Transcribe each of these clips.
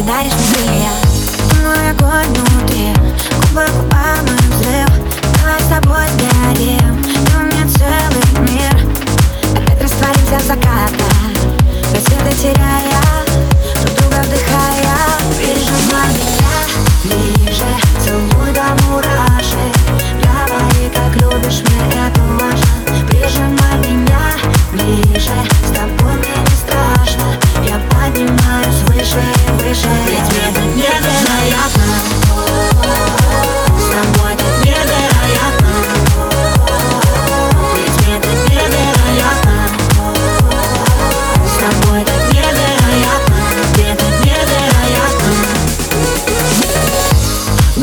Ты даришь мне мой огонь внутри Губы губам и взрыв. Давай с тобой сгорим Ты у меня целый мир. Опять растворимся в заката Рассветы теряя Друг друга вдыхая Прижимай меня ближе Целуй до мурашек. Говори, как любишь, мне это важно. Прижимай меня ближе С тобой мне не страшно. Я поднимаюсь выше выше Ведь мне так невероятно так так так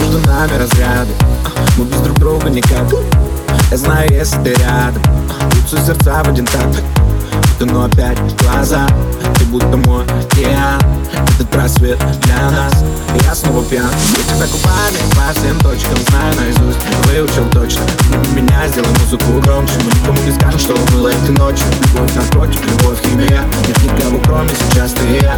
так нами разряды Мы без друг друга никак. Я знаю, если ты рядом Бьются сердца в один такт но опять глаза Ты будто мой океан Просвет для нас. Я снова пьян. Я тебя губами по всем точкам Знаю наизусть, выучил точно. Меня сделай музыку громче. Мы никому не скажем, что было этой ночью. Любовь наркотик, любовь химия Нет никого кроме сейчас ты и я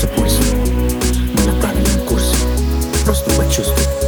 Внутри бьешься пульсом Мы на правильном курсе. Просто почувствуй